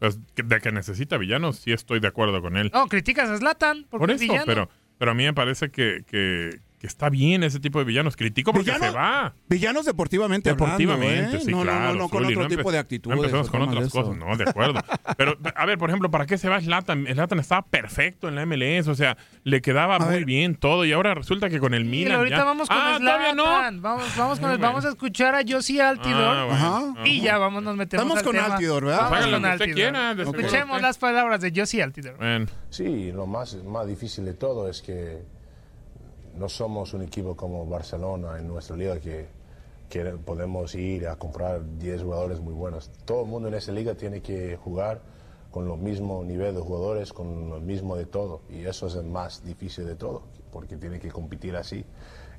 De que necesita villanos, sí estoy de acuerdo con él. No, criticas a Zlatan por eso, pero, pero a mí me parece que, que, que está bien ese tipo de villanos. Critico porque Villano, se va. Villanos deportivamente Deportivamente, hablando, ¿eh? sí, no, claro. No, no, no, con Zuli, otro no tipo de actitudes. No empezamos con otras cosas, no, de acuerdo. Pero, a ver, por ejemplo, ¿para qué se va Zlatan? Zlatan estaba perfecto en la MLS, o sea, le quedaba A muy ver. bien todo y ahora resulta que con el Milan ahorita ya- vamos con ah, Zlatan. no. Vamos, vamos, con Ah, el- vamos a escuchar a Josie Altidor. Ah, bueno. Ajá. Y ya vamos, nos metemos Vamos al con tema. Altidor, ¿verdad? Vamos con Altidor. quiera, Escuchemos usted. las palabras de Josie Altidor. Sí, lo más, más difícil de todo es que no somos un equipo como Barcelona en nuestra liga que, podemos ir a comprar 10 jugadores muy buenos. Todo el mundo en esa liga tiene que jugar con lo mismo nivel de jugadores, con lo mismo de todo. Y eso es el más difícil de todo, porque tiene que competir así.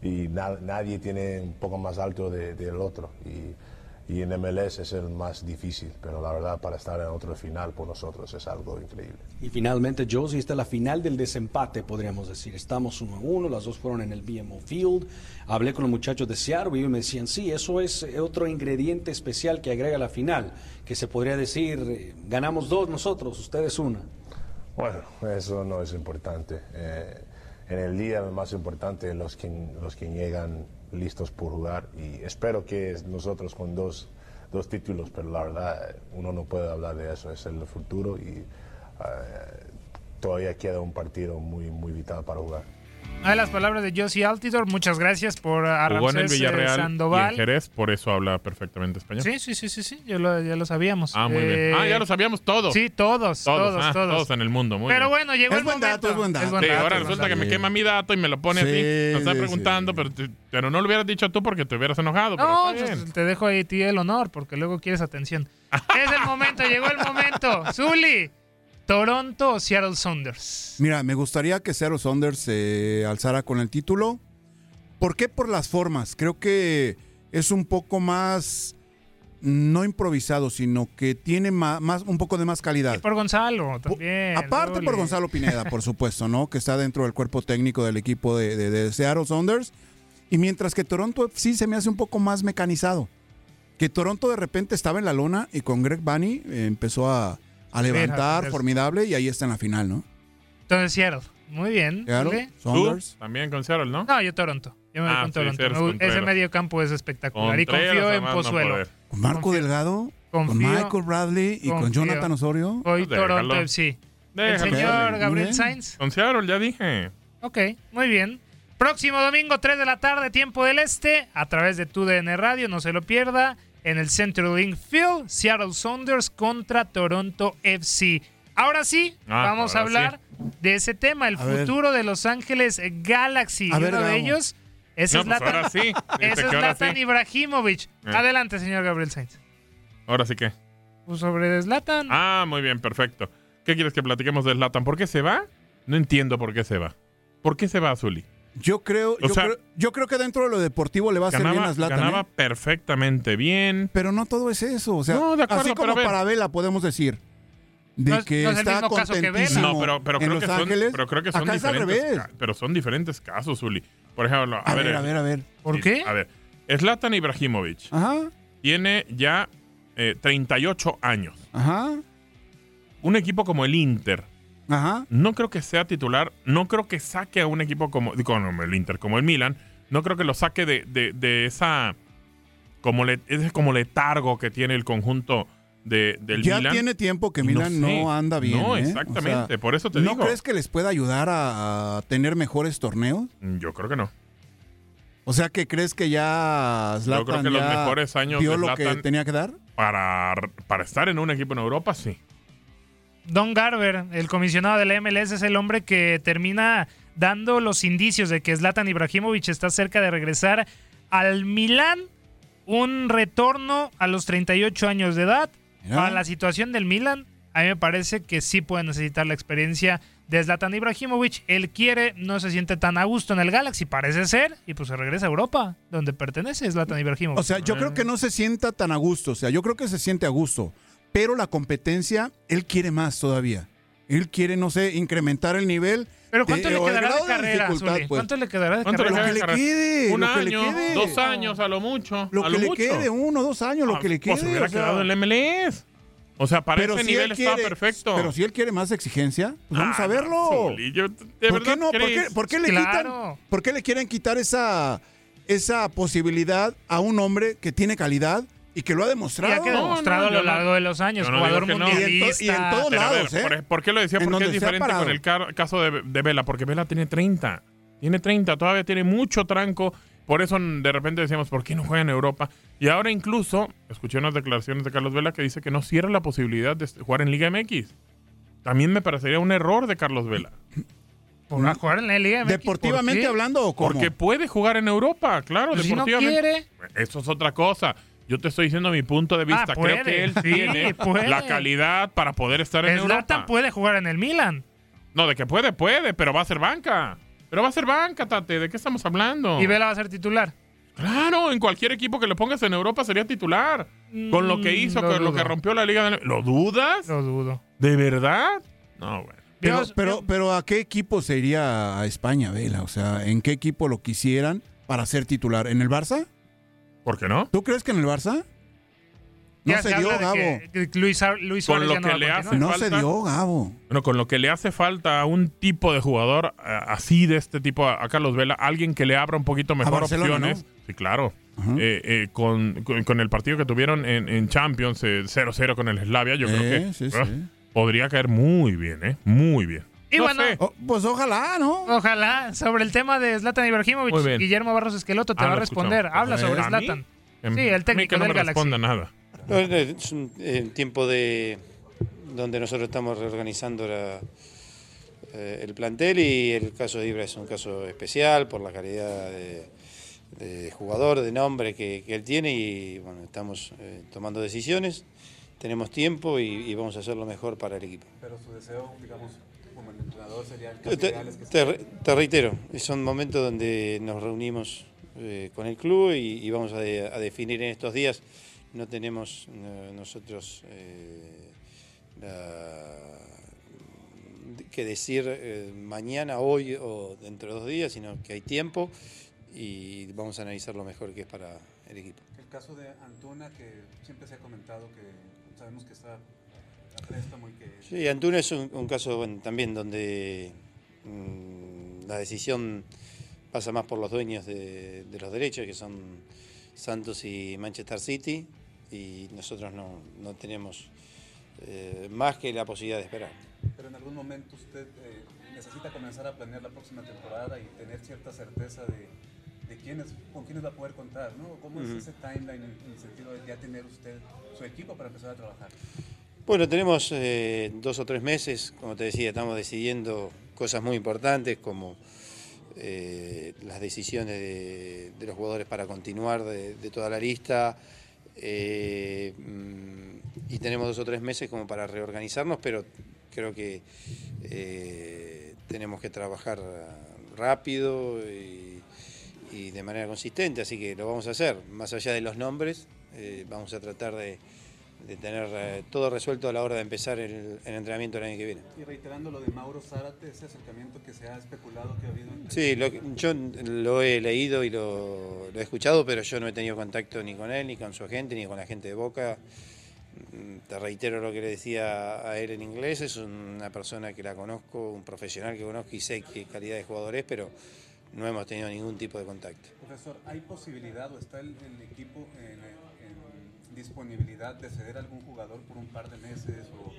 Y na- nadie tiene un poco más alto de- del otro. Y en MLS es el más difícil, pero la verdad para estar en otro final por nosotros es algo increíble. Y finalmente, Josie, esta es la final del desempate, podríamos decir. Estamos uno a uno, las dos fueron en el BMO Field. Hablé con los muchachos de Seattle y me decían, sí, eso es eh, otro ingrediente especial que agrega la final, que se podría decir, eh, ganamos dos nosotros, ustedes una. Bueno, eso no es importante. Eh, en el día lo más importante es los que, los que llegan listos por jugar y espero que nosotros con dos, dos títulos, pero la verdad uno no puede hablar de eso, es el futuro y eh, todavía queda un partido muy, muy vital para jugar. Hay las palabras de Josie Altidor. Muchas gracias por a el Ramsés, eh, Villarreal y Sandoval. en Jerez, por eso habla perfectamente español. Sí, sí, sí, sí, sí. Ya lo, ya lo sabíamos. Ah, muy bien. Eh, Ah, ya lo sabíamos todos. Sí, todos, todos, ah, todos. en el mundo. Muy Pero bien. bueno, llegó el momento. Sí, ahora resulta que me quema mi dato y me lo pone Sí, así. Me está sí, preguntando, pero, te- pero no lo hubieras dicho tú porque te hubieras enojado. pero No, está pues, bien. te dejo ahí a ti el honor porque luego quieres atención. es el momento, llegó el momento. Zuli, Toronto o Seattle Saunders. Mira, me gustaría que Seattle Saunders se alzara con el título. ¿Por qué? Por las formas. Creo que es un poco más no improvisado, sino que tiene más, un poco de más calidad. Por Gonzalo también. Aparte por Gonzalo Pineda, por supuesto, ¿no? Que está dentro del cuerpo técnico del equipo de, de- de Seattle Saunders. Y mientras que Toronto sí se me hace un poco más mecanizado. Que Toronto de repente estaba en la lona y con Greg Bunny empezó a, a levantar, formidable, y ahí está en la final, ¿no? Entonces Seattle. Muy bien. Seattle. Saunders. También con Seattle, ¿no? No, yo Toronto. Yo me voy Ah, con sí, Toronto. Me Ese medio campo es espectacular. y confío en no Pozuelo. Con Marco Delgado, con Michael Bradley y con. Jonathan Osorio. Hoy. Toronto FC. El Déjalo. señor Gabriel. Sainz. Con Seattle, ya dije. Ok, muy bien. Próximo domingo, 3 de la tarde, tiempo del este, a través de TUDN Radio, no se lo pierda, en el Central Link Field, Seattle Saunders contra Toronto FC. Ahora sí, Ah, vamos a hablar de ese tema, el A ver. futuro de Los Ángeles Galaxy. A ver, uno de ellos es No, pues Zlatan, ahora sí. Es Zlatan sí. Ibrahimovic. Eh. Adelante, señor Gabriel Sainz. Ahora sí que. Pues sobre Zlatan. Ah, muy bien, perfecto. ¿Qué quieres que platiquemos de Zlatan? ¿Por qué se va? No entiendo por qué se va. ¿Por qué se va, Zuli? Yo creo, O yo, sea- creo, yo creo que dentro de lo deportivo le va a hacer bien Ganaba, a Zlatan. ganaba ¿eh? perfectamente bien. Pero no todo es eso. O sea, No, de acuerdo, así pero como ver. para Vela podemos decir. De No que no es el está mismo caso que Vela. contentísimo No, pero, pero en creo Los que son, pero creo que son Acá es al diferentes. revés. Pero son diferentes casos, Zuli. Por ejemplo, a, A ver, ver, a ver, a ver. ¿Por sí, qué? A ver, Zlatan Ibrahimovic Ajá, tiene ya eh, 38 años. ajá, Un equipo como el Inter, ajá. no creo que sea titular, no creo que saque a un equipo como, no, el Inter, como el Milan, no creo que lo saque de, de- de esa como le, ese como letargo que tiene el conjunto de, del ya Milan. tiene tiempo que No Milan no, sé. anda bien. No, ¿eh? exactamente, O sea, por eso te ¿No digo. crees que les pueda ayudar a, a tener mejores torneos? Yo creo que no. O sea, que crees que ya Yo creo Zlatan que los mejores años de lo que Zlatan- tenía que dar? Para, para estar en un equipo en Europa, sí. Don Garber, el comisionado de la MLS, es el hombre que termina dando los indicios de que Zlatan Ibrahimovic está cerca de regresar al Milán. Un retorno a los 38 años de edad. Para la situación del Milan, a mí me parece que sí puede necesitar la experiencia de Zlatan Ibrahimovic. Él quiere, no se siente tan a gusto en el Galaxy, parece ser, y pues se regresa a Europa, donde pertenece Zlatan Ibrahimovic. O sea, yo creo que no se sienta tan a gusto. O sea, yo creo que se siente a gusto. Pero la competencia, él quiere más todavía. Él quiere, no sé, incrementar el nivel. Pero ¿cuánto de- le quedará de carrera, dificultad, Zuli? pues. ¿Cuánto le quedará de ¿Cuánto le carrera? Lo que le de quede, Un lo que le año, quede. dos años a lo mucho. Lo a que le mucho. quede, uno, dos años, lo Ah, que le pues quede. hubiera o sea. quedado en el MLS. O sea, para ese si nivel él está quiere- perfecto. Pero si él quiere más exigencia, pues vamos Ah, a no, verlo. ¿De ¿Por verdad qué no? ¿Por qué, por qué le Claro. quitan? ¿Por qué le quieren quitar esa, esa posibilidad a un hombre que tiene calidad y que lo ha demostrado? Ya que No, demostrado no, a lo yo no- largo de los años, jugador no. Y en to- mundialista. y en todos Pero a ver, lados, ¿eh? por, qué lo decía? En Porque es diferente con el caso de, de Vela. Porque Vela tiene 30. Tiene 30, todavía tiene mucho tranco. Por eso de repente decíamos, ¿por qué no juega en Europa? Y ahora incluso, escuché unas declaraciones de Carlos Vela que dice que no cierra la posibilidad de jugar en Liga MX. También me parecería un error de Carlos Vela. Por jugar en la Liga MX, ¿Deportivamente hablando o cómo? Porque puede jugar en Europa, claro, Pues si no deportivamente. quiere. Eso es otra cosa. Yo te estoy diciendo mi punto de vista. Ah, Creo puede, que él sí, tiene puede. la calidad para poder estar en Zlatan Europa. puede jugar en el Milan. No, de que puede, puede, pero va a ser banca. Pero va a ser banca, Tate. ¿De qué estamos hablando? Y Vela va a ser titular. Claro, en cualquier equipo que le pongas en Europa sería titular. Con lo que Mm, hizo, lo con lo que rompió la liga. de- ¿Lo dudas? Lo dudo. ¿De verdad? No, bueno. Pero, Dios, pero, pero ¿a qué equipo se iría a España, Vela? O sea, ¿en qué equipo lo quisieran para ser titular? ¿En el Barça? ¿Por qué no? ¿Tú crees que en el Barça? No Ya se dio, Gabo. que- Luis, Con lo no que a le hace No falta- se dio, Gabo. Bueno, con lo que le hace falta a un tipo de jugador eh, así de este tipo a, a Carlos Vela, alguien que le abra un poquito mejor opciones. ¿no? Sí, claro. Eh, eh, con, con- con el partido que tuvieron en, en Champions, eh, 0-0 con el Slavia, yo creo que sí, sí. podría caer muy bien, ¿eh? Muy bien. Y No bueno. Oh, pues ojalá, ¿no? Ojalá, sobre el tema de Zlatan Ibrahimovic. Guillermo Barros Esqueloto te Ah, va a responder. escuchamos. Habla sobre. Zlatan. Sí, el a mí técnico que no del me Galaxy. responda nada. Es un eh, tiempo de donde nosotros estamos reorganizando la- eh, el plantel y el caso de Ibra es un caso especial por la calidad de, de jugador, de nombre que, que él tiene y bueno, estamos eh, tomando decisiones, tenemos tiempo y, y vamos a hacer lo mejor para el equipo. Pero su deseo, digamos, como el entrenador sería el Te, te re- te reitero, son momentos donde nos reunimos eh, con el club y, y vamos a, de- a definir en estos días. No tenemos nosotros eh, la- que decir eh, mañana, hoy o dentro de dos días, sino que hay tiempo y vamos a analizar lo mejor que es para el equipo. El caso de Antuna, que siempre se ha comentado que sabemos que está Sí, Antuna es un, un caso bueno, también donde mm, la decisión pasa más por los dueños de, de los derechos, que son Santos y Manchester City, y nosotros no, no tenemos eh, más que la posibilidad de esperar. Pero en algún momento usted eh, necesita comenzar a planear la próxima temporada y tener cierta certeza de, de quiénes, con quiénes va a poder contar, ¿no? ¿Cómo Ujú. es ese timeline en, en el sentido de ya tener usted su equipo para empezar a trabajar? Bueno, tenemos eh, dos o tres meses, como te decía, estamos decidiendo cosas muy importantes como eh, las decisiones de, los jugadores para continuar de, toda la lista. eh, mm, y tenemos dos o tres meses como para reorganizarnos, pero creo que eh, tenemos que trabajar rápido y, y de manera consistente, así que lo vamos a hacer. Más allá de los nombres, eh, vamos a tratar de, de tener eh, todo resuelto a la hora de empezar el, el entrenamiento el año que viene. Y reiterando lo de Mauro Zárate, ese acercamiento que se ha especulado que ha habido entre... Sí, lo yo lo he leído y lo, lo he escuchado, pero yo no he tenido contacto ni con él, ni con su agente, ni con la gente de Boca. Mm, Te reitero lo que le decía a él en inglés, es una persona que la conozco, un profesional que conozco y sé qué calidad de jugador es, pero no hemos tenido ningún tipo de contacto. Profesor, ¿hay posibilidad o está el, el equipo en, en disponibilidad de ceder a algún jugador por un par de meses? O...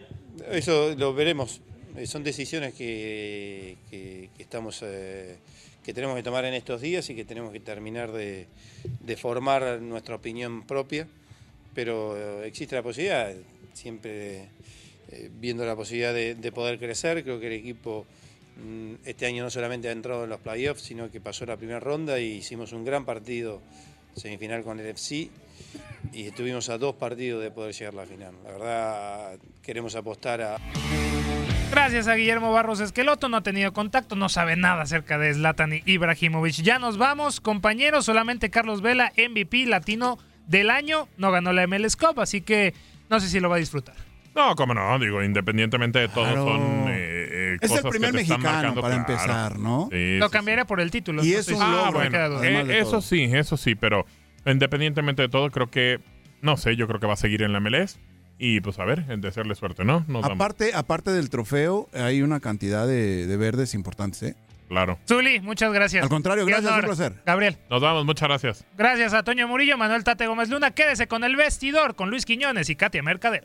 Eso lo veremos. Eh, Son decisiones que, que- estamos, eh, que tenemos que tomar en estos días y que tenemos que terminar de, de formar nuestra opinión propia. Pero eh, existe la posibilidad, siempre viendo la posibilidad de, de poder crecer. Creo que el equipo mm, este año no solamente ha entrado en los playoffs, sino que pasó la primera ronda y hicimos un gran partido semifinal con el FC y estuvimos a dos partidos de poder llegar a la final. La verdad, queremos apostar a... Gracias a Guillermo Barros Esqueloto, no ha tenido contacto, no sabe nada acerca de Zlatan Ibrahimovic. Ya nos vamos, compañeros, solamente Carlos Vela, MVP latino del año, no ganó la MLS Cup, así que no sé si lo va a disfrutar. No, cómo no, digo, independientemente de todo, Claro. son eh, eh, Es el cosas que primer te están mexicano, marcando, para claro. empezar, ¿no? Sí, lo sí, cambiaría por el título. Y es un Ah, logro, bueno, eh, eso todo. sí, eso sí, pero independientemente de todo, creo que, no sé, yo creo que va a seguir en la MLS y pues a ver, desearle suerte, ¿no? Nos vamos. Aparte, aparte del trofeo, hay una cantidad de, de verdes importantes, ¿eh? Claro. Zuli, muchas gracias. Al contrario, Qué gracias, honor. un placer. Gabriel. Nos vamos, muchas gracias. Gracias a Toño Murillo, Manuel Tate Gómez Luna. Quédese con el vestidor con Luis Quiñones y Katia Mercader.